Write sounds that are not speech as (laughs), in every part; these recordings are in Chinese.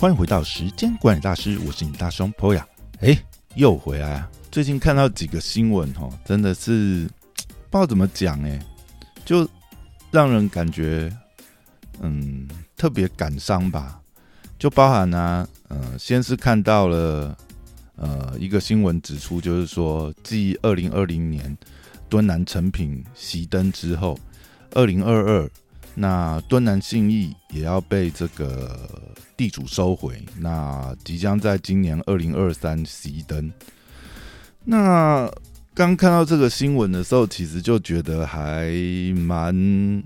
欢迎回到时间管理大师，我是你大兄 Poya。哎，又回来啊！最近看到几个新闻哦，真的是不知道怎么讲哎，就让人感觉嗯特别感伤吧。就包含呢，呃，先是看到了呃一个新闻指出，就是说，继二零二零年敦南成品熄灯之后，二零二二。那敦南信义也要被这个地主收回，那即将在今年二零二三熄灯。那刚看到这个新闻的时候，其实就觉得还蛮，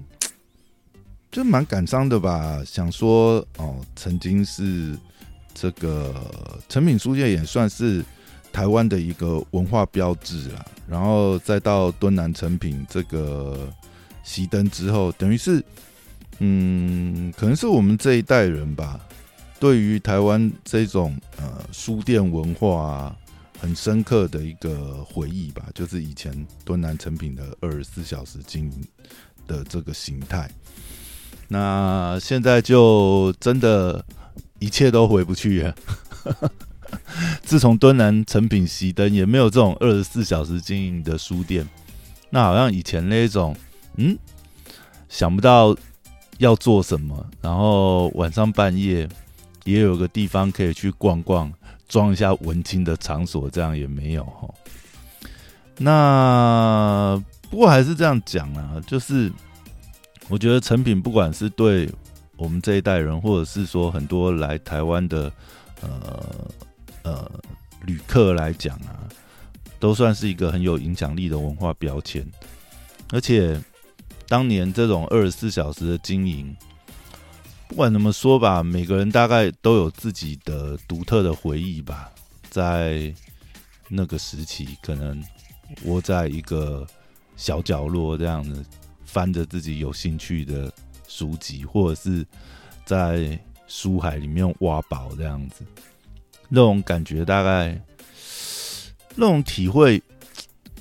就蛮感伤的吧。想说哦，曾经是这个成品书店也算是台湾的一个文化标志啦，然后再到敦南成品这个。熄灯之后，等于是，嗯，可能是我们这一代人吧，对于台湾这种呃书店文化，很深刻的一个回忆吧，就是以前敦南成品的二十四小时经营的这个形态。那现在就真的一切都回不去了。(laughs) 自从敦南成品熄灯，也没有这种二十四小时经营的书店。那好像以前那种。嗯，想不到要做什么，然后晚上半夜也有个地方可以去逛逛，装一下文青的场所，这样也没有哈。那不过还是这样讲啊，就是我觉得成品不管是对我们这一代人，或者是说很多来台湾的呃呃旅客来讲啊，都算是一个很有影响力的文化标签，而且。当年这种二十四小时的经营，不管怎么说吧，每个人大概都有自己的独特的回忆吧。在那个时期，可能窝在一个小角落这样子，翻着自己有兴趣的书籍，或者是在书海里面挖宝这样子，那种感觉大概，那种体会。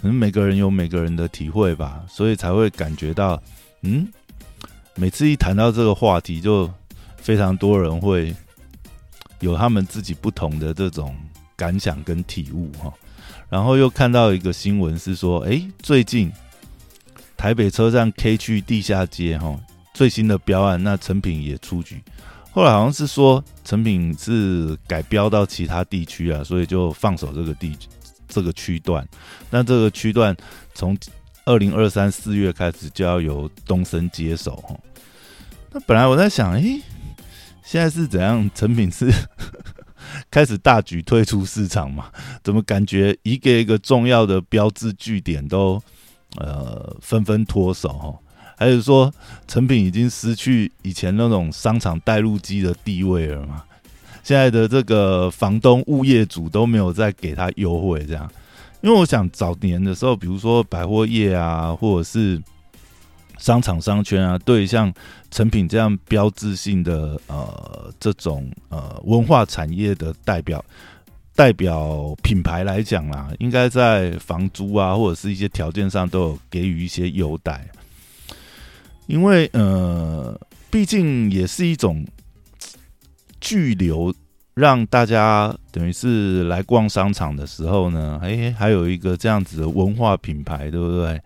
可能每个人有每个人的体会吧，所以才会感觉到，嗯，每次一谈到这个话题，就非常多人会有他们自己不同的这种感想跟体悟哈。然后又看到一个新闻是说，哎，最近台北车站 K 区地下街哈最新的标案，那成品也出局。后来好像是说成品是改标到其他地区啊，所以就放手这个地。这个区段，那这个区段从二零二三四月开始就要由东升接手哈。那本来我在想，哎，现在是怎样？成品是 (laughs) 开始大举退出市场嘛？怎么感觉一个一个重要的标志据点都呃纷纷脱手哈？还是说成品已经失去以前那种商场带路机的地位了嘛？现在的这个房东、物业主都没有再给他优惠，这样，因为我想早年的时候，比如说百货业啊，或者是商场商圈啊，对像成品这样标志性的呃这种呃文化产业的代表代表品牌来讲啦，应该在房租啊或者是一些条件上都有给予一些优待，因为呃，毕竟也是一种。巨流让大家等于是来逛商场的时候呢，哎，还有一个这样子的文化品牌，对不对？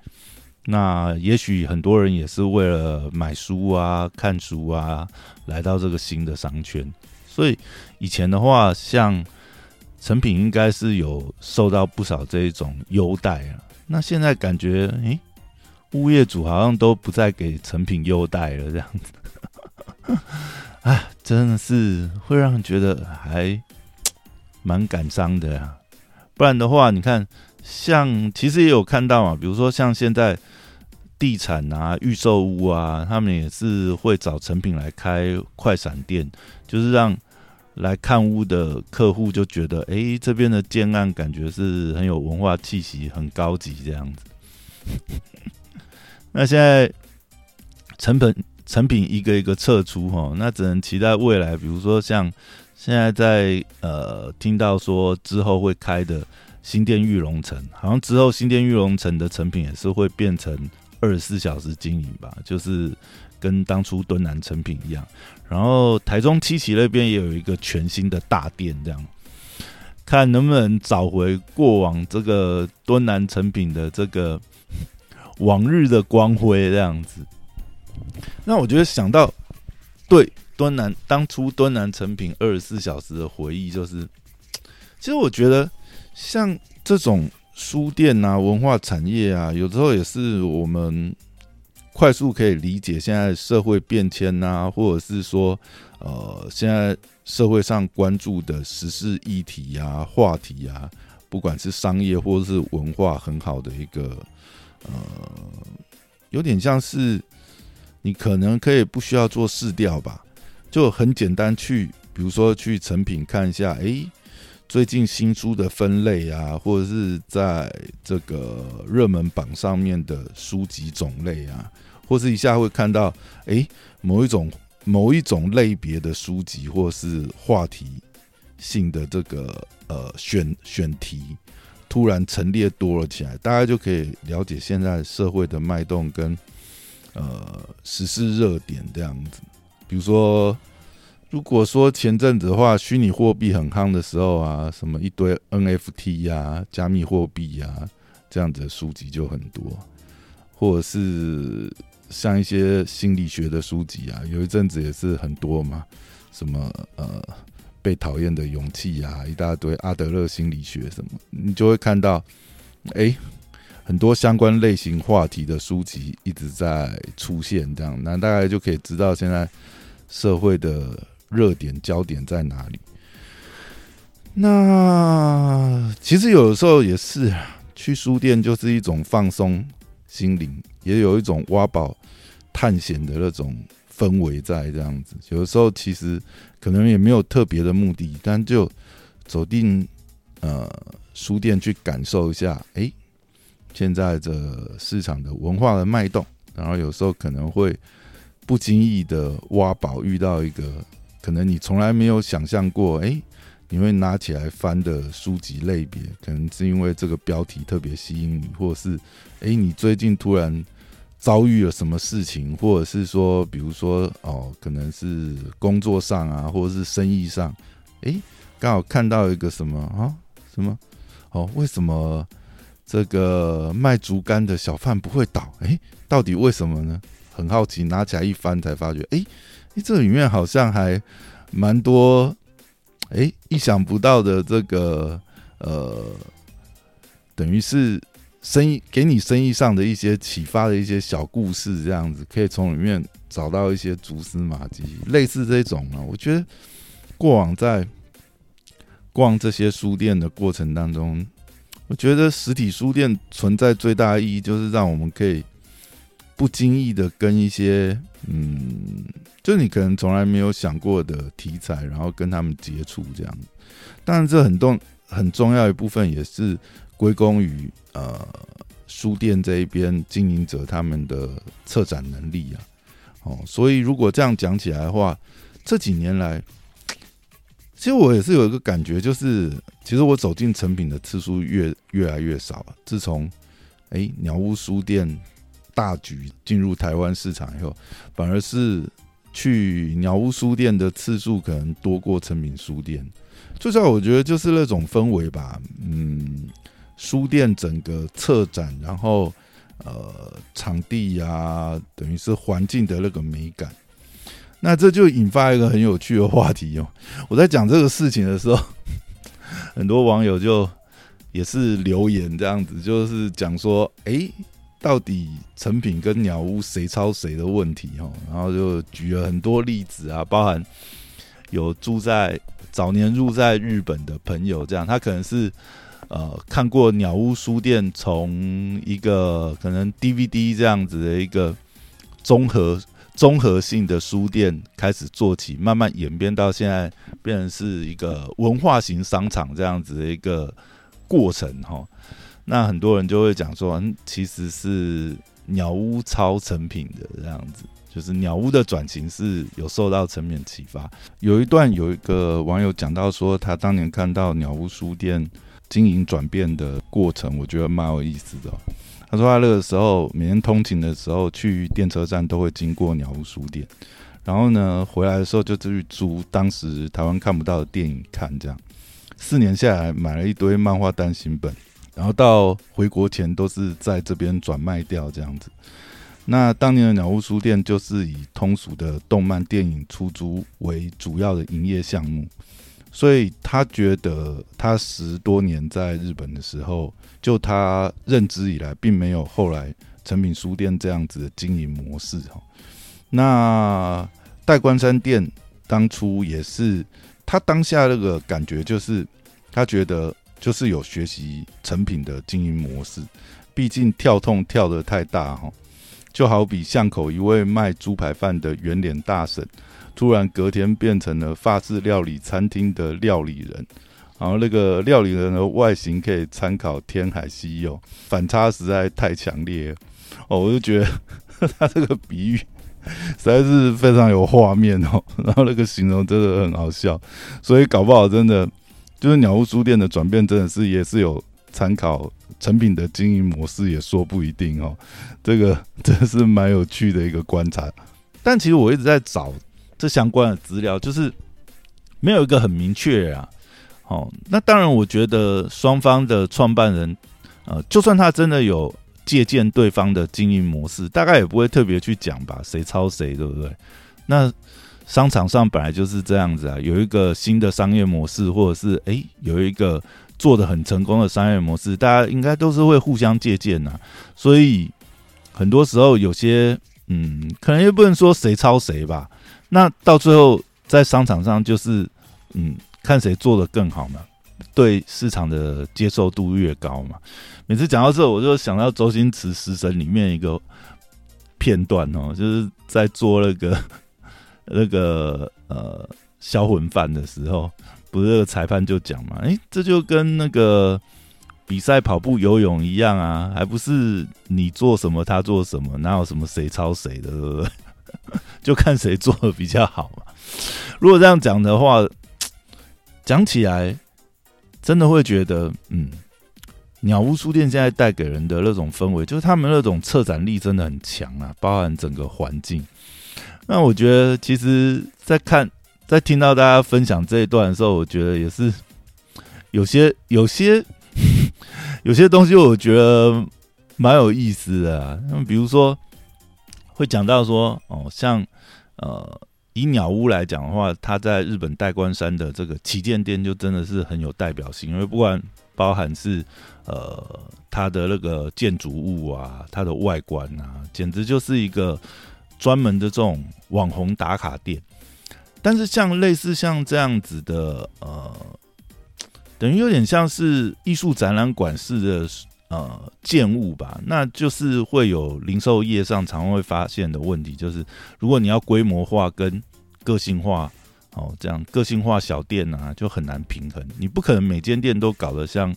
那也许很多人也是为了买书啊、看书啊，来到这个新的商圈。所以以前的话，像成品应该是有受到不少这一种优待啊。那现在感觉，哎，物业主好像都不再给成品优待了，这样子。啊，真的是会让人觉得还蛮感伤的呀。不然的话，你看，像其实也有看到嘛，比如说像现在地产啊、预售屋啊，他们也是会找成品来开快闪店，就是让来看屋的客户就觉得，哎，这边的建案感觉是很有文化气息、很高级这样子。(laughs) 那现在成本。成品一个一个撤出哈，那只能期待未来，比如说像现在在呃听到说之后会开的新店玉龙城，好像之后新店玉龙城的成品也是会变成二十四小时经营吧，就是跟当初敦南成品一样。然后台中七期那边也有一个全新的大店，这样看能不能找回过往这个敦南成品的这个往日的光辉，这样子。那我觉得想到对敦南当初敦南成品二十四小时的回忆，就是其实我觉得像这种。书店啊，文化产业啊，有时候也是我们快速可以理解现在社会变迁啊，或者是说，呃，现在社会上关注的时事议题啊、话题啊，不管是商业或者是文化，很好的一个，呃，有点像是你可能可以不需要做试调吧，就很简单去，比如说去成品看一下，诶。最近新书的分类啊，或者是在这个热门榜上面的书籍种类啊，或是一下会看到，哎，某一种某一种类别的书籍，或是话题性的这个呃选选题，突然陈列多了起来，大家就可以了解现在社会的脉动跟呃时事热点这样子，比如说。如果说前阵子的话，虚拟货币很夯的时候啊，什么一堆 NFT 呀、加密货币呀这样子的书籍就很多，或者是像一些心理学的书籍啊，有一阵子也是很多嘛，什么呃被讨厌的勇气呀，一大堆阿德勒心理学什么，你就会看到，哎，很多相关类型话题的书籍一直在出现，这样，那大概就可以知道现在社会的。热点焦点在哪里？那其实有的时候也是去书店，就是一种放松心灵，也有一种挖宝探险的那种氛围在这样子。有的时候其实可能也没有特别的目的，但就走进呃书店去感受一下，哎，现在这市场的文化的脉动，然后有时候可能会不经意的挖宝，遇到一个。可能你从来没有想象过，哎，你会拿起来翻的书籍类别，可能是因为这个标题特别吸引你，或者是，哎，你最近突然遭遇了什么事情，或者是说，比如说，哦，可能是工作上啊，或者是生意上，哎，刚好看到一个什么啊，什么，哦，为什么这个卖竹竿的小贩不会倒？哎，到底为什么呢？很好奇，拿起来一翻，才发觉，哎。这里面好像还蛮多，哎，意想不到的这个呃，等于是生意给你生意上的一些启发的一些小故事，这样子可以从里面找到一些蛛丝马迹，类似这种啊。我觉得过往在逛这些书店的过程当中，我觉得实体书店存在最大的意义就是让我们可以不经意的跟一些嗯。就你可能从来没有想过的题材，然后跟他们接触这样，当然这很重很重要一部分也是归功于呃书店这一边经营者他们的策展能力啊，哦，所以如果这样讲起来的话，这几年来，其实我也是有一个感觉，就是其实我走进成品的次数越越来越少。自从哎鸟屋书店大举进入台湾市场以后，反而是。去鸟屋书店的次数可能多过成品书店，最主要我觉得就是那种氛围吧。嗯，书店整个策展，然后呃场地呀，等于是环境的那个美感。那这就引发一个很有趣的话题哦。我在讲这个事情的时候，很多网友就也是留言这样子，就是讲说，哎。到底成品跟鸟屋谁抄谁的问题哈，然后就举了很多例子啊，包含有住在早年住在日本的朋友，这样他可能是呃看过鸟屋书店从一个可能 DVD 这样子的一个综合综合性的书店开始做起，慢慢演变到现在变成是一个文化型商场这样子的一个过程哈。那很多人就会讲说，其实是鸟屋超成品的这样子，就是鸟屋的转型是有受到成品启发。有一段有一个网友讲到说，他当年看到鸟屋书店经营转变的过程，我觉得蛮有意思的。他说他那个时候每天通勤的时候去电车站都会经过鸟屋书店，然后呢回来的时候就去租当时台湾看不到的电影看，这样四年下来买了一堆漫画单行本，然后到回国前都是在这边转卖掉这样子。那当年的鸟屋书店就是以通俗的动漫电影出租为主要的营业项目。所以他觉得，他十多年在日本的时候，就他认知以来，并没有后来成品书店这样子的经营模式哈。那代官山店当初也是他当下那个感觉，就是他觉得就是有学习成品的经营模式，毕竟跳痛跳得太大哈。就好比巷口一位卖猪排饭的圆脸大婶。突然隔天变成了法式料理餐厅的料理人，然后那个料理人的外形可以参考《天海西游》，反差实在太强烈哦！我就觉得他这个比喻实在是非常有画面哦，然后那个形容真的很好笑，所以搞不好真的就是鸟屋书店的转变，真的是也是有参考成品的经营模式，也说不一定哦。这个 (laughs) 真是蛮有趣的一个观察，但其实我一直在找。这相关的资料就是没有一个很明确啊，哦，那当然，我觉得双方的创办人，呃，就算他真的有借鉴对方的经营模式，大概也不会特别去讲吧，谁抄谁，对不对？那商场上本来就是这样子啊，有一个新的商业模式，或者是哎，有一个做的很成功的商业模式，大家应该都是会互相借鉴呐。所以很多时候有些，嗯，可能也不能说谁抄谁吧。那到最后，在商场上就是，嗯，看谁做的更好嘛，对市场的接受度越高嘛。每次讲到这，我就想到周星驰《食神》里面一个片段哦，就是在做那个那个呃销魂饭的时候，不是裁判就讲嘛，哎，这就跟那个比赛跑步、游泳一样啊，还不是你做什么他做什么，哪有什么谁抄谁的，对不对？就看谁做的比较好嘛。如果这样讲的话，讲起来真的会觉得，嗯，鸟屋书店现在带给人的那种氛围，就是他们那种策展力真的很强啊，包含整个环境。那我觉得，其实，在看，在听到大家分享这一段的时候，我觉得也是 (sniffs) 有些、有些、(sniffs) 有些东西，我觉得蛮有意思的啊。那比如说。会讲到说哦，像呃，以鸟屋来讲的话，它在日本代官山的这个旗舰店就真的是很有代表性，因为不管包含是呃它的那个建筑物啊，它的外观啊，简直就是一个专门的这种网红打卡店。但是像类似像这样子的呃，等于有点像是艺术展览馆式的。呃，建物吧，那就是会有零售业上常会发现的问题，就是如果你要规模化跟个性化，哦，这样个性化小店啊，就很难平衡。你不可能每间店都搞得像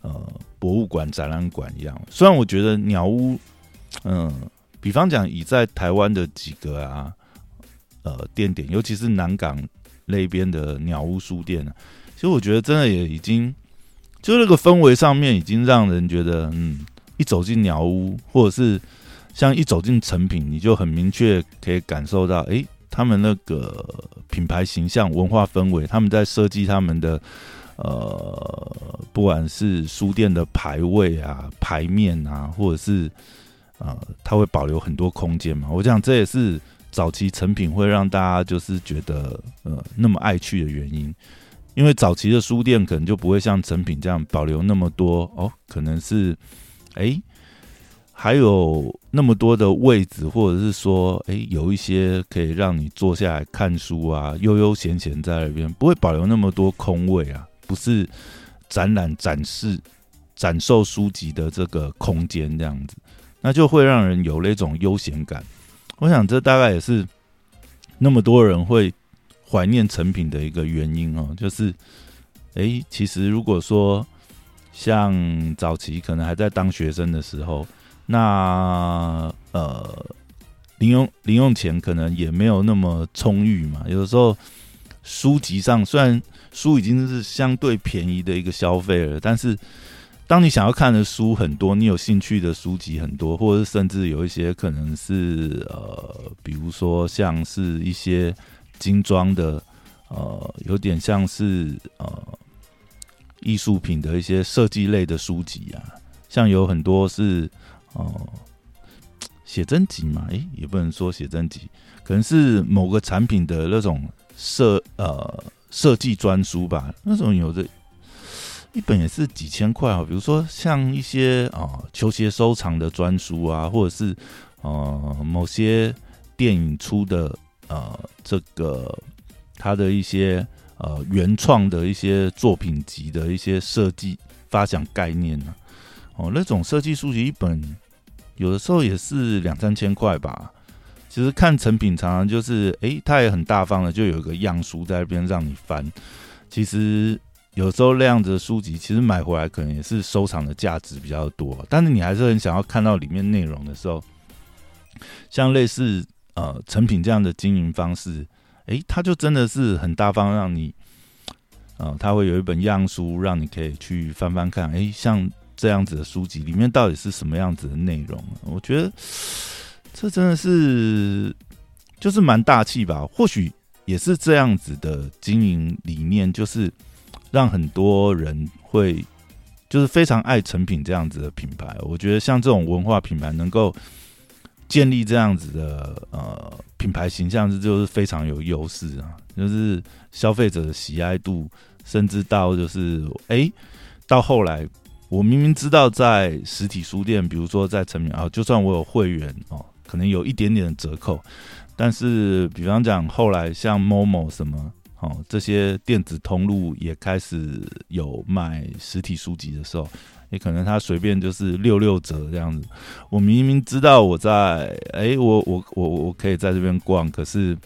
呃博物馆、展览馆一样。虽然我觉得鸟屋，嗯，比方讲以在台湾的几个啊，呃，店点，尤其是南港那边的鸟屋书店啊，其实我觉得真的也已经。就那个氛围上面，已经让人觉得，嗯，一走进鸟屋，或者是像一走进成品，你就很明确可以感受到，哎，他们那个品牌形象、文化氛围，他们在设计他们的，呃，不管是书店的排位啊、排面啊，或者是呃，它会保留很多空间嘛。我想这也是早期成品会让大家就是觉得，呃，那么爱去的原因。因为早期的书店可能就不会像成品这样保留那么多哦，可能是，哎，还有那么多的位置，或者是说，哎，有一些可以让你坐下来看书啊，悠悠闲闲在那边，不会保留那么多空位啊，不是展览展示展售书籍的这个空间这样子，那就会让人有那种悠闲感。我想这大概也是那么多人会。怀念成品的一个原因哦，就是，哎，其实如果说像早期可能还在当学生的时候，那呃，零用零用钱可能也没有那么充裕嘛。有的时候书籍上虽然书已经是相对便宜的一个消费了，但是当你想要看的书很多，你有兴趣的书籍很多，或者甚至有一些可能是呃，比如说像是一些精装的，呃，有点像是呃艺术品的一些设计类的书籍啊，像有很多是哦写真集嘛，诶，也不能说写真集，可能是某个产品的那种设呃设计专书吧，那种有的。一本也是几千块啊，比如说像一些啊球鞋收藏的专书啊，或者是呃某些电影出的呃这个它的一些呃原创的一些作品集的一些设计发想概念呢，哦那种设计书籍一本有的时候也是两三千块吧。其实看成品常常就是，诶，它也很大方的，就有一个样书在那边让你翻，其实。有时候那样子的书籍，其实买回来可能也是收藏的价值比较多，但是你还是很想要看到里面内容的时候，像类似呃成品这样的经营方式，诶，它就真的是很大方，让你，呃，他会有一本样书，让你可以去翻翻看，诶，像这样子的书籍里面到底是什么样子的内容？我觉得这真的是就是蛮大气吧，或许也是这样子的经营理念，就是。让很多人会就是非常爱成品这样子的品牌，我觉得像这种文化品牌能够建立这样子的呃品牌形象，这就是非常有优势啊，就是消费者的喜爱度，甚至到就是哎，到后来我明明知道在实体书店，比如说在成品啊，就算我有会员哦，可能有一点点的折扣，但是比方讲后来像某某什么。哦，这些电子通路也开始有卖实体书籍的时候，也可能他随便就是六六折这样子。我明明知道我在，哎，我我我我可以在这边逛，可是，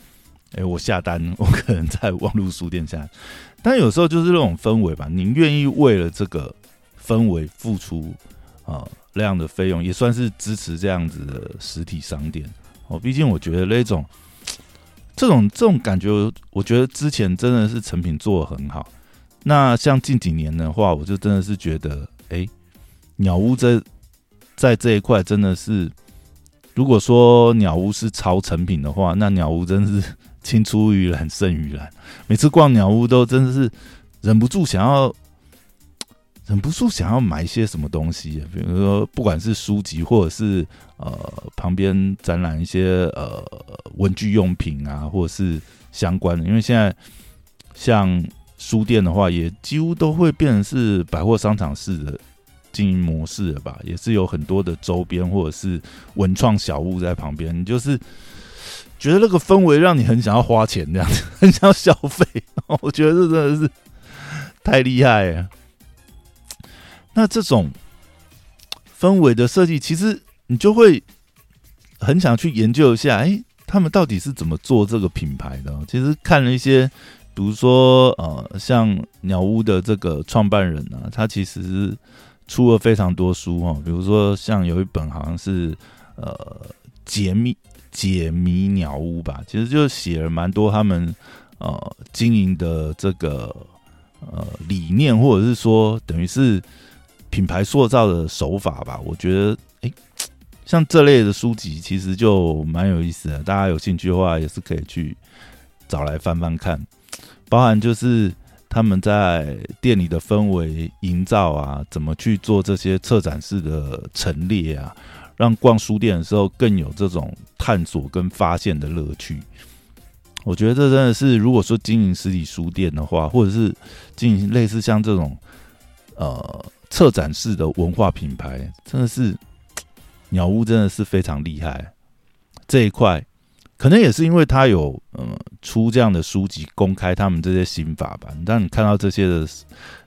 哎，我下单，我可能在网络书店下。但有时候就是那种氛围吧，您愿意为了这个氛围付出啊那样的费用，也算是支持这样子的实体商店。哦，毕竟我觉得那种。这种这种感觉，我觉得之前真的是成品做的很好。那像近几年的话，我就真的是觉得，哎，鸟屋在在这一块真的是，如果说鸟屋是超成品的话，那鸟屋真的是 (laughs) 青出于蓝胜于蓝。每次逛鸟屋都真的是忍不住想要。忍不住想要买一些什么东西，比如说不管是书籍，或者是呃旁边展览一些呃文具用品啊，或者是相关的。因为现在像书店的话，也几乎都会变成是百货商场式的经营模式了吧？也是有很多的周边或者是文创小物在旁边，你就是觉得那个氛围让你很想要花钱，这样子 (laughs) 很想要消费。(laughs) 我觉得这真的是太厉害了。那这种氛围的设计，其实你就会很想去研究一下，哎，他们到底是怎么做这个品牌的？其实看了一些，比如说呃，像鸟屋的这个创办人啊，他其实出了非常多书哈，比如说像有一本好像是呃解密解谜鸟屋吧，其实就写了蛮多他们呃经营的这个呃理念，或者是说等于是。品牌塑造的手法吧，我觉得，哎，像这类的书籍其实就蛮有意思的。大家有兴趣的话，也是可以去找来翻翻看。包含就是他们在店里的氛围营造啊，怎么去做这些策展式的陈列啊，让逛书店的时候更有这种探索跟发现的乐趣。我觉得这真的是，如果说经营实体书店的话，或者是经营类似像这种，呃。策展式的文化品牌真的是鸟屋，真的是非常厉害。这一块可能也是因为他有嗯出这样的书籍，公开他们这些心法吧。当你看到这些的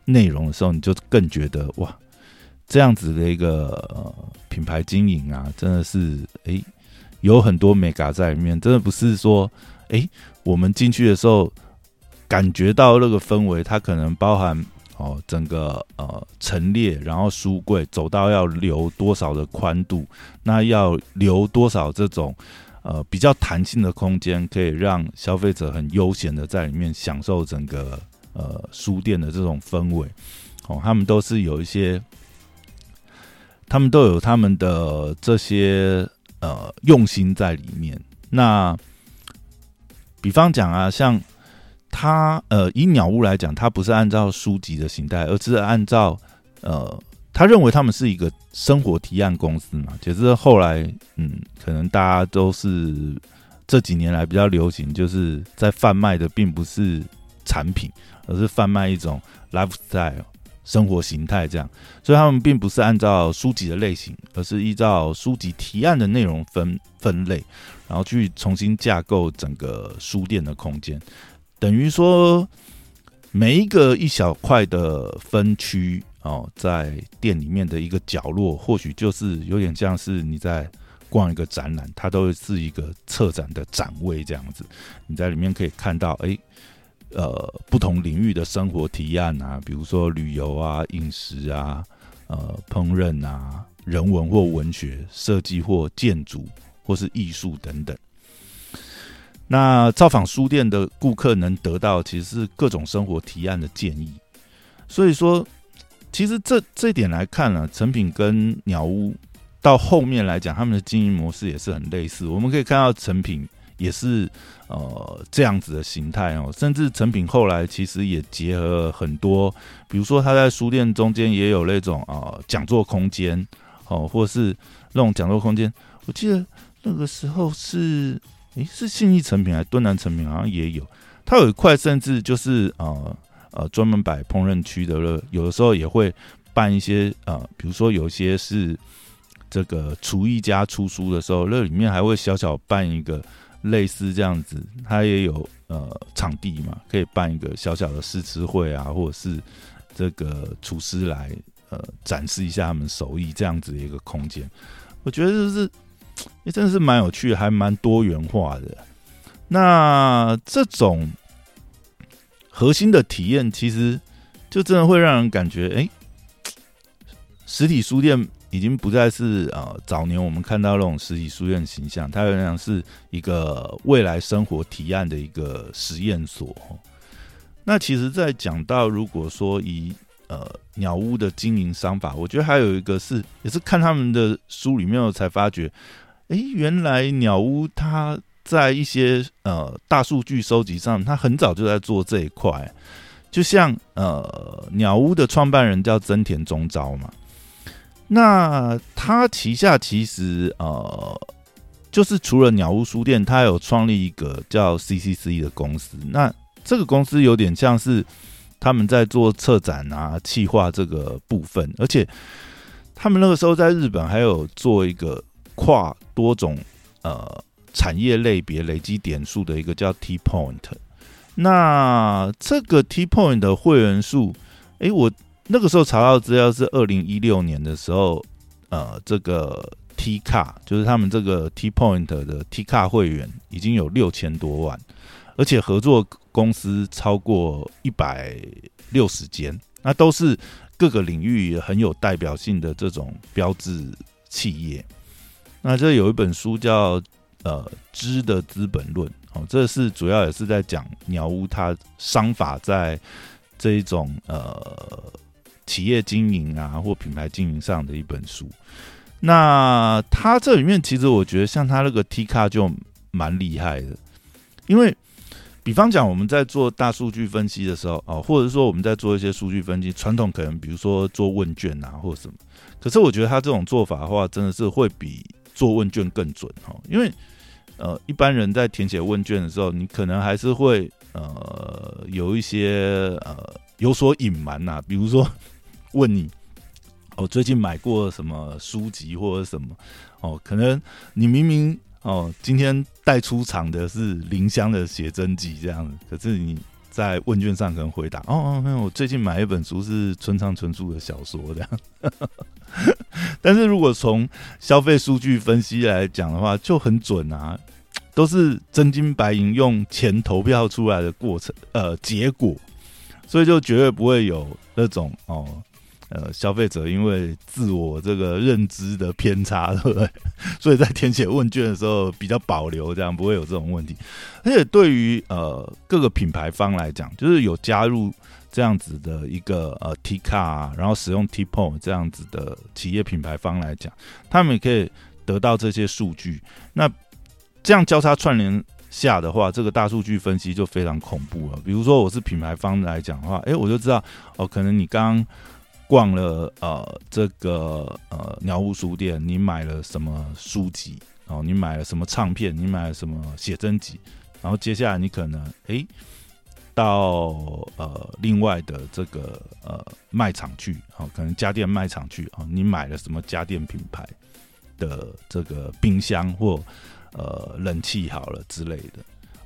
内容的时候，你就更觉得哇，这样子的一个品牌经营啊，真的是诶有很多美感在里面。真的不是说诶我们进去的时候感觉到那个氛围，它可能包含。哦，整个呃陈列，然后书柜走到要留多少的宽度，那要留多少这种呃比较弹性的空间，可以让消费者很悠闲的在里面享受整个呃书店的这种氛围。哦，他们都是有一些他们都有他们的这些呃用心在里面。那比方讲啊，像他呃以鸟屋来讲，他不是按照书籍的形态，而是按照呃他认为他们是一个生活提案公司嘛。只是后来嗯，可能大家都是这几年来比较流行，就是在贩卖的并不是产品，而是贩卖一种 lifestyle。生活形态这样，所以他们并不是按照书籍的类型，而是依照书籍提案的内容分分类，然后去重新架构整个书店的空间。等于说，每一个一小块的分区哦，在店里面的一个角落，或许就是有点像是你在逛一个展览，它都是一个策展的展位这样子。你在里面可以看到，哎。呃，不同领域的生活提案啊，比如说旅游啊、饮食啊、呃、烹饪啊、人文或文学、设计或建筑或是艺术等等。那造访书店的顾客能得到其实是各种生活提案的建议。所以说，其实这这点来看呢，成品跟鸟屋到后面来讲，他们的经营模式也是很类似。我们可以看到成品。也是呃这样子的形态哦，甚至成品后来其实也结合了很多，比如说他在书店中间也有那种啊讲座空间哦，或是那种讲座空间。我记得那个时候是诶是信义成品还是敦南成品，好像也有。它有一块甚至就是呃呃专门摆烹饪区的了，有的时候也会办一些呃，比如说有些是这个厨艺家出书的时候，那里面还会小小办一个。类似这样子，它也有呃场地嘛，可以办一个小小的试吃会啊，或者是这个厨师来呃展示一下他们手艺这样子的一个空间。我觉得就是，也真的是蛮有趣，还蛮多元化的。那这种核心的体验，其实就真的会让人感觉，哎，实体书店。已经不再是呃早年我们看到那种实体书店形象，它仍然是一个未来生活提案的一个实验所。那其实，在讲到如果说以呃鸟屋的经营商法，我觉得还有一个是，也是看他们的书里面才发觉，哎，原来鸟屋它在一些呃大数据收集上，它很早就在做这一块。就像呃鸟屋的创办人叫真田中昭嘛。那他旗下其实呃，就是除了鸟屋书店，他有创立一个叫 CCC 的公司。那这个公司有点像是他们在做策展啊、企划这个部分，而且他们那个时候在日本还有做一个跨多种呃产业类别累积点数的一个叫 T Point。那这个 T Point 的会员数，哎，我。那个时候查到资料是二零一六年的时候，呃，这个 T 卡就是他们这个 T Point 的 T 卡会员已经有六千多万，而且合作公司超过一百六十间，那都是各个领域很有代表性的这种标志企业。那这有一本书叫《呃知的资本论》，哦，这是主要也是在讲鸟屋它商法在这一种呃。企业经营啊，或品牌经营上的一本书。那它这里面其实我觉得，像它那个 T 卡就蛮厉害的，因为比方讲我们在做大数据分析的时候，哦，或者说我们在做一些数据分析，传统可能比如说做问卷啊，或什么。可是我觉得他这种做法的话，真的是会比做问卷更准哈，因为呃，一般人在填写问卷的时候，你可能还是会呃有一些呃有所隐瞒呐，比如说。(laughs) 问你，我最近买过什么书籍或者什么？哦，可能你明明哦今天带出场的是林香的写真集这样子，可是你在问卷上可能回答哦哦没有，我最近买一本书是村上春树的小说这样。(laughs) 但是如果从消费数据分析来讲的话，就很准啊，都是真金白银用钱投票出来的过程呃结果，所以就绝对不会有那种哦。呃，消费者因为自我这个认知的偏差，(laughs) 对不对？所以在填写问卷的时候比较保留，这样不会有这种问题。而且对于呃各个品牌方来讲，就是有加入这样子的一个呃 T 卡，然后使用 T p o 这样子的企业品牌方来讲，他们也可以得到这些数据。那这样交叉串联下的话，这个大数据分析就非常恐怖了。比如说我是品牌方来讲的话，哎，我就知道哦，可能你刚逛了呃这个呃鸟屋书店，你买了什么书籍哦，你买了什么唱片，你买了什么写真集，然后接下来你可能哎。到呃另外的这个呃卖场去，哦，可能家电卖场去，哦，你买了什么家电品牌的这个冰箱或呃冷气好了之类的，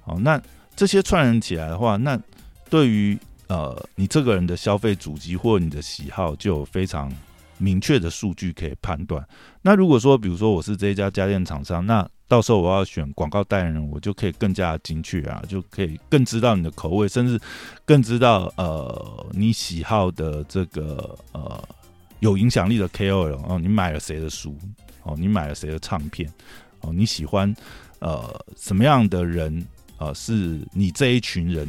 哦，那这些串联起来的话，那对于呃你这个人的消费主机或你的喜好，就有非常明确的数据可以判断。那如果说，比如说我是这一家家电厂商，那到时候我要选广告代言人，我就可以更加精确啊，就可以更知道你的口味，甚至更知道呃你喜好的这个呃有影响力的 KOL 哦，你买了谁的书哦，你买了谁的唱片哦，你喜欢呃什么样的人啊？是你这一群人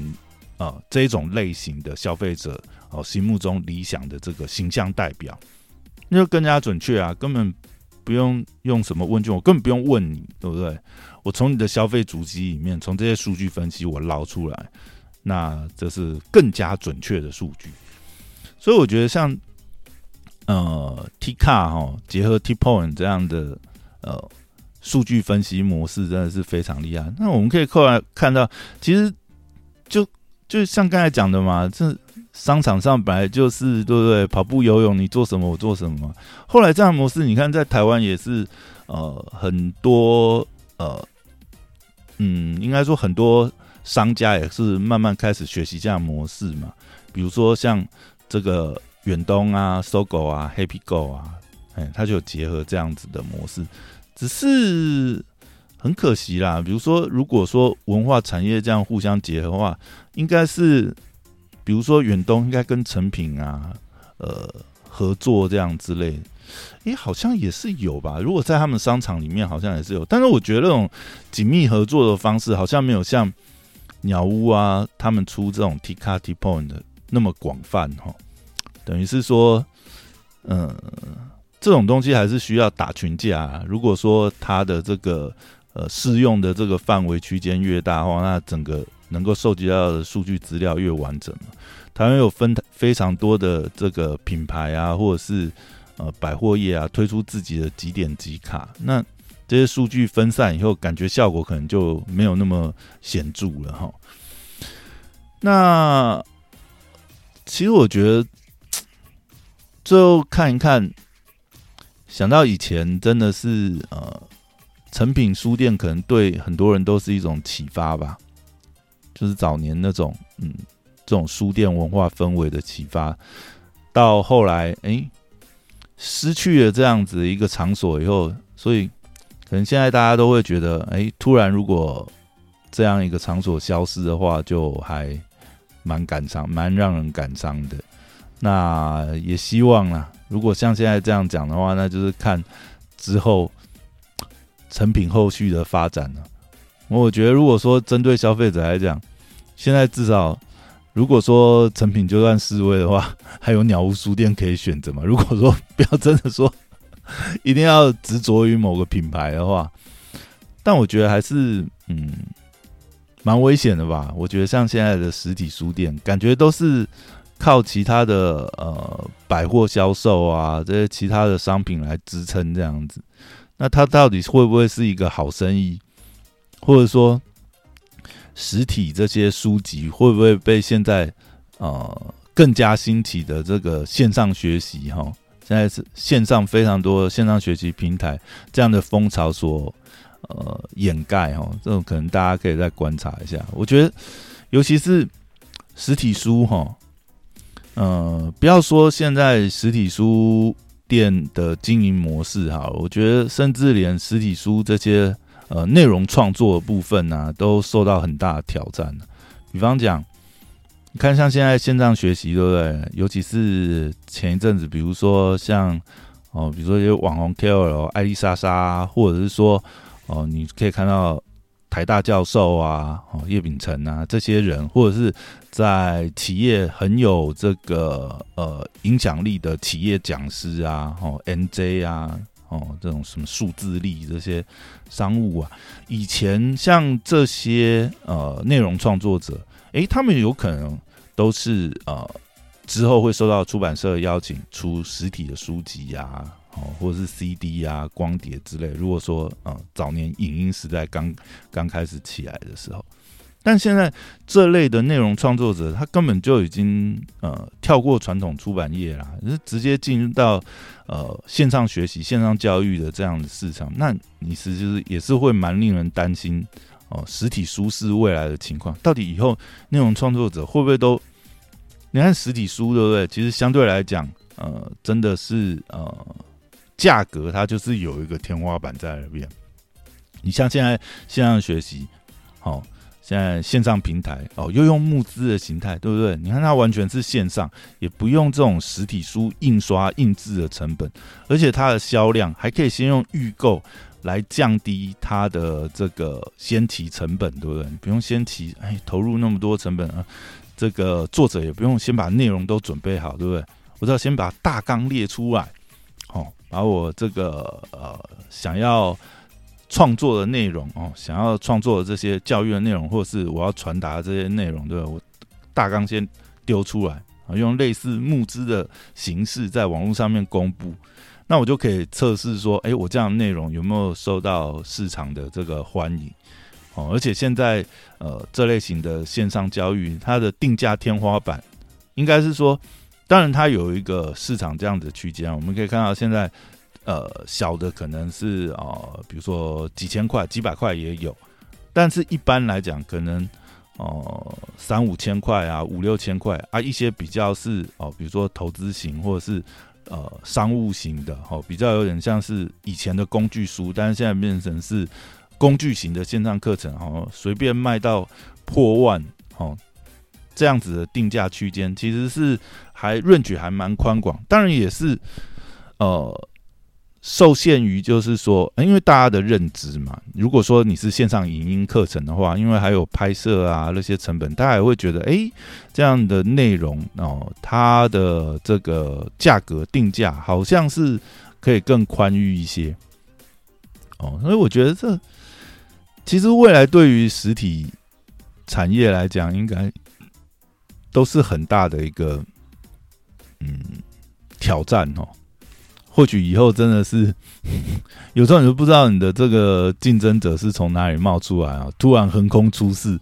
啊这种类型的消费者哦心目中理想的这个形象代表，那就更加准确啊，根本。不用用什么问卷，我根本不用问你，对不对？我从你的消费足迹里面，从这些数据分析，我捞出来，那这是更加准确的数据。所以我觉得像呃 T 卡哈结合 T Point 这样的呃数据分析模式，真的是非常厉害。那我们可以后来看到，其实就就像刚才讲的嘛，这。商场上本来就是对不对？跑步、游泳，你做什么我做什么。后来这样模式，你看在台湾也是呃很多呃嗯，应该说很多商家也是慢慢开始学习这样模式嘛。比如说像这个远东啊、搜狗啊、Happy Go 啊，哎，它就有结合这样子的模式。只是很可惜啦。比如说，如果说文化产业这样互相结合的话，应该是。比如说远东应该跟成品啊，呃合作这样之类，诶，好像也是有吧。如果在他们商场里面，好像也是有。但是我觉得那种紧密合作的方式，好像没有像鸟屋啊他们出这种 T 卡 T point 的那么广泛哈。等于是说，嗯，这种东西还是需要打群架。如果说它的这个呃适用的这个范围区间越大的话，那整个。能够收集到的数据资料越完整？台湾有分非常多的这个品牌啊，或者是呃百货业啊，推出自己的几点几卡，那这些数据分散以后，感觉效果可能就没有那么显著了哈。那其实我觉得最后看一看，想到以前真的是呃，成品书店可能对很多人都是一种启发吧。就是早年那种，嗯，这种书店文化氛围的启发，到后来，哎，失去了这样子一个场所以后，所以可能现在大家都会觉得，哎，突然如果这样一个场所消失的话，就还蛮感伤，蛮让人感伤的。那也希望啊，如果像现在这样讲的话，那就是看之后成品后续的发展呢。我觉得，如果说针对消费者来讲，现在至少，如果说成品就算示威的话，(laughs) 还有鸟屋书店可以选择嘛。如果说不要真的说 (laughs) 一定要执着于某个品牌的话，但我觉得还是嗯蛮危险的吧。我觉得像现在的实体书店，感觉都是靠其他的呃百货销售啊这些其他的商品来支撑这样子。那它到底会不会是一个好生意，或者说？实体这些书籍会不会被现在呃更加兴起的这个线上学习哈？现在是线上非常多线上学习平台这样的风潮所呃掩盖哈？这种可能大家可以再观察一下。我觉得尤其是实体书哈，呃，不要说现在实体书店的经营模式哈，我觉得甚至连实体书这些。呃，内容创作的部分呢，都受到很大的挑战。比方讲，你看像现在线上学习，对不对？尤其是前一阵子，比如说像哦，比如说有网红 KOL 艾丽莎莎，或者是说哦，你可以看到台大教授啊，哦叶秉成啊这些人，或者是在企业很有这个呃影响力的企业讲师啊，哦 NJ 啊，哦这种什么数字力这些商务啊，以前像这些呃内容创作者，诶，他们有可能都是呃之后会受到出版社邀请出实体的书籍呀。哦，或者是 CD 啊、光碟之类。如果说，嗯，早年影音时代刚刚开始起来的时候，但现在这类的内容创作者，他根本就已经呃跳过传统出版业啦，是直接进入到呃线上学习、线上教育的这样的市场。那你是就是也是会蛮令人担心哦，实体书是未来的情况，到底以后内容创作者会不会都？你看实体书对不对？其实相对来讲，呃，真的是呃。价格它就是有一个天花板在那边。你像现在线上学习，好，现在线上平台哦，又用募资的形态，对不对？你看它完全是线上，也不用这种实体书印刷印制的成本，而且它的销量还可以先用预购来降低它的这个先期成本，对不对？不用先期哎投入那么多成本啊，这个作者也不用先把内容都准备好，对不对？我只要先把大纲列出来。把我这个呃想要创作的内容哦，想要创作的这些教育的内容，或者是我要传达的这些内容，对？我大纲先丢出来啊，用类似募资的形式在网络上面公布，那我就可以测试说，哎，我这样的内容有没有受到市场的这个欢迎？哦，而且现在呃这类型的线上教育，它的定价天花板应该是说。当然，它有一个市场这样的区间，我们可以看到现在，呃，小的可能是呃，比如说几千块、几百块也有，但是一般来讲，可能哦三五千块啊，五六千块啊，一些比较是哦，比如说投资型或者是呃商务型的，哦，比较有点像是以前的工具书，但是现在变成是工具型的线上课程，哦，随便卖到破万，哦。这样子的定价区间其实是还润举还蛮宽广，当然也是呃受限于就是说，因为大家的认知嘛。如果说你是线上影音课程的话，因为还有拍摄啊那些成本，大家也会觉得，哎，这样的内容哦，它的这个价格定价好像是可以更宽裕一些哦。所以我觉得这其实未来对于实体产业来讲，应该。都是很大的一个嗯挑战哦，或许以后真的是 (laughs) 有时候你都不知道你的这个竞争者是从哪里冒出来啊，突然横空出世，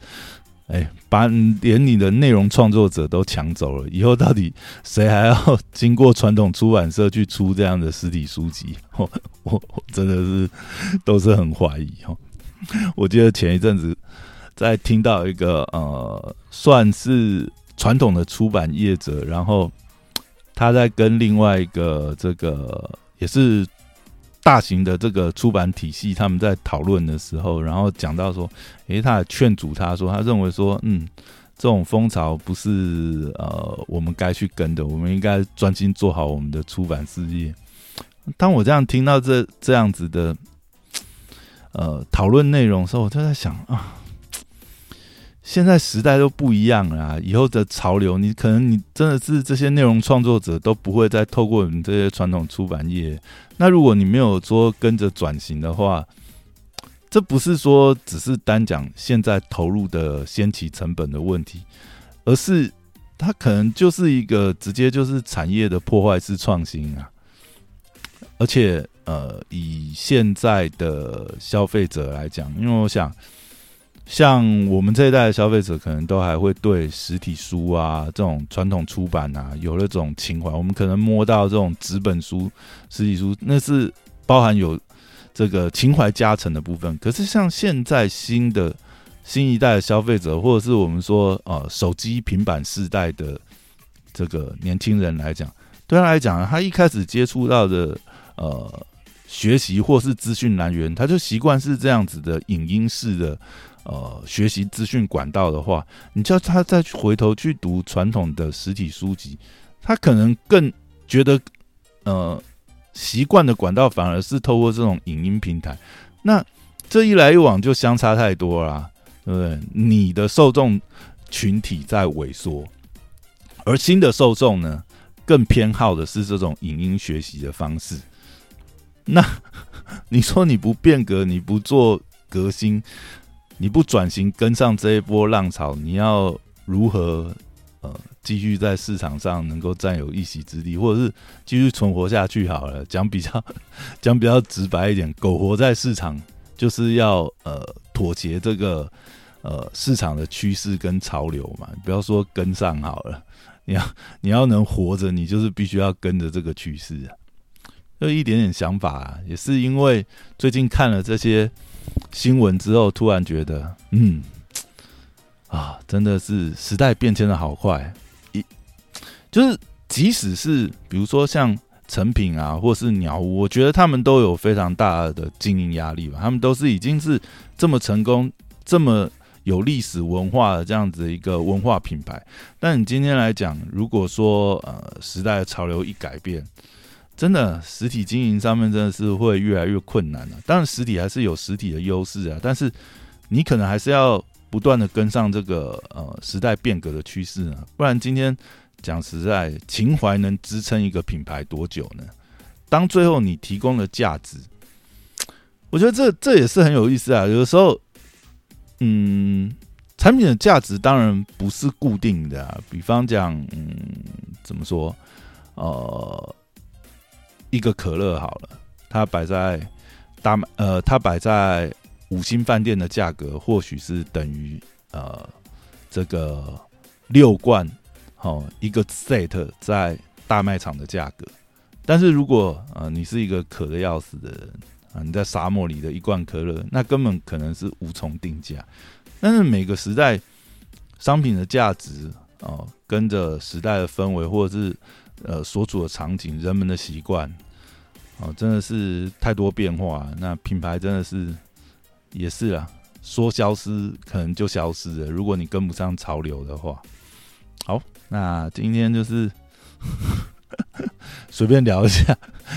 哎，把连你的内容创作者都抢走了，以后到底谁还要经过传统出版社去出这样的实体书籍？(laughs) 我我真的是都是很怀疑哦。我记得前一阵子在听到一个呃，算是。传统的出版业者，然后他在跟另外一个这个也是大型的这个出版体系，他们在讨论的时候，然后讲到说，诶，他劝阻他说，他认为说，嗯，这种风潮不是呃我们该去跟的，我们应该专心做好我们的出版事业。当我这样听到这这样子的呃讨论内容的时候，我就在想啊。现在时代都不一样了，以后的潮流，你可能你真的是这些内容创作者都不会再透过你这些传统出版业。那如果你没有说跟着转型的话，这不是说只是单讲现在投入的先期成本的问题，而是它可能就是一个直接就是产业的破坏式创新啊。而且呃，以现在的消费者来讲，因为我想。像我们这一代的消费者，可能都还会对实体书啊这种传统出版啊有那种情怀。我们可能摸到这种纸本书、实体书，那是包含有这个情怀加成的部分。可是像现在新的新一代的消费者，或者是我们说呃手机、平板世代的这个年轻人来讲，对他来讲，他一开始接触到的呃学习或是资讯来源，他就习惯是这样子的影音式的。呃，学习资讯管道的话，你叫他再回头去读传统的实体书籍，他可能更觉得，呃，习惯的管道反而是透过这种影音平台。那这一来一往就相差太多啦，对不对？你的受众群体在萎缩，而新的受众呢，更偏好的是这种影音学习的方式。那 (laughs) 你说你不变革，你不做革新，你不转型跟上这一波浪潮，你要如何呃继续在市场上能够占有一席之地，或者是继续存活下去？好了，讲比较 (laughs) 讲比较直白一点，苟活在市场。就是要呃妥协这个呃市场的趋势跟潮流嘛，不要说跟上好了，你要 (laughs) 你要能活着，你就是必须要跟着这个趋势啊。就一点点想法，啊，也是因为最近看了这些新闻之后，突然觉得，嗯，啊，真的是时代变迁的好快，一就是即使是比如说像。成品啊，或是鸟屋，我觉得他们都有非常大的经营压力吧。他们都是已经是这么成功、这么有历史文化的这样子一个文化品牌。但你今天来讲，如果说呃时代的潮流一改变，真的实体经营上面真的是会越来越困难了。当然，实体还是有实体的优势啊，但是你可能还是要不断的跟上这个呃时代变革的趋势啊，不然今天。讲实在，情怀能支撑一个品牌多久呢？当最后你提供的价值，我觉得这这也是很有意思啊。有的时候，嗯，产品的价值当然不是固定的啊。比方讲，嗯，怎么说？呃，一个可乐好了，它摆在大呃，它摆在五星饭店的价格，或许是等于呃这个六罐。好，一个 set 在大卖场的价格，但是如果呃，你是一个渴的要死的人啊，你在沙漠里的一罐可乐，那根本可能是无从定价。但是每个时代商品的价值哦，跟着时代的氛围，或者是呃所处的场景、人们的习惯，哦，真的是太多变化。那品牌真的是也是啊，说消失可能就消失了。如果你跟不上潮流的话，好。那今天就是 (laughs) 随便聊一下，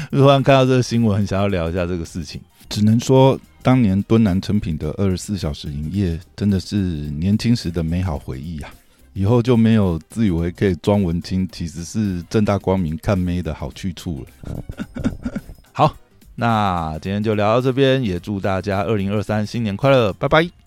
突然看到这个新闻，很想要聊一下这个事情。只能说，当年敦南成品的二十四小时营业，真的是年轻时的美好回忆啊！以后就没有自以为可以装文青，其实是正大光明看妹的好去处了。(laughs) 好，那今天就聊到这边，也祝大家二零二三新年快乐，拜拜。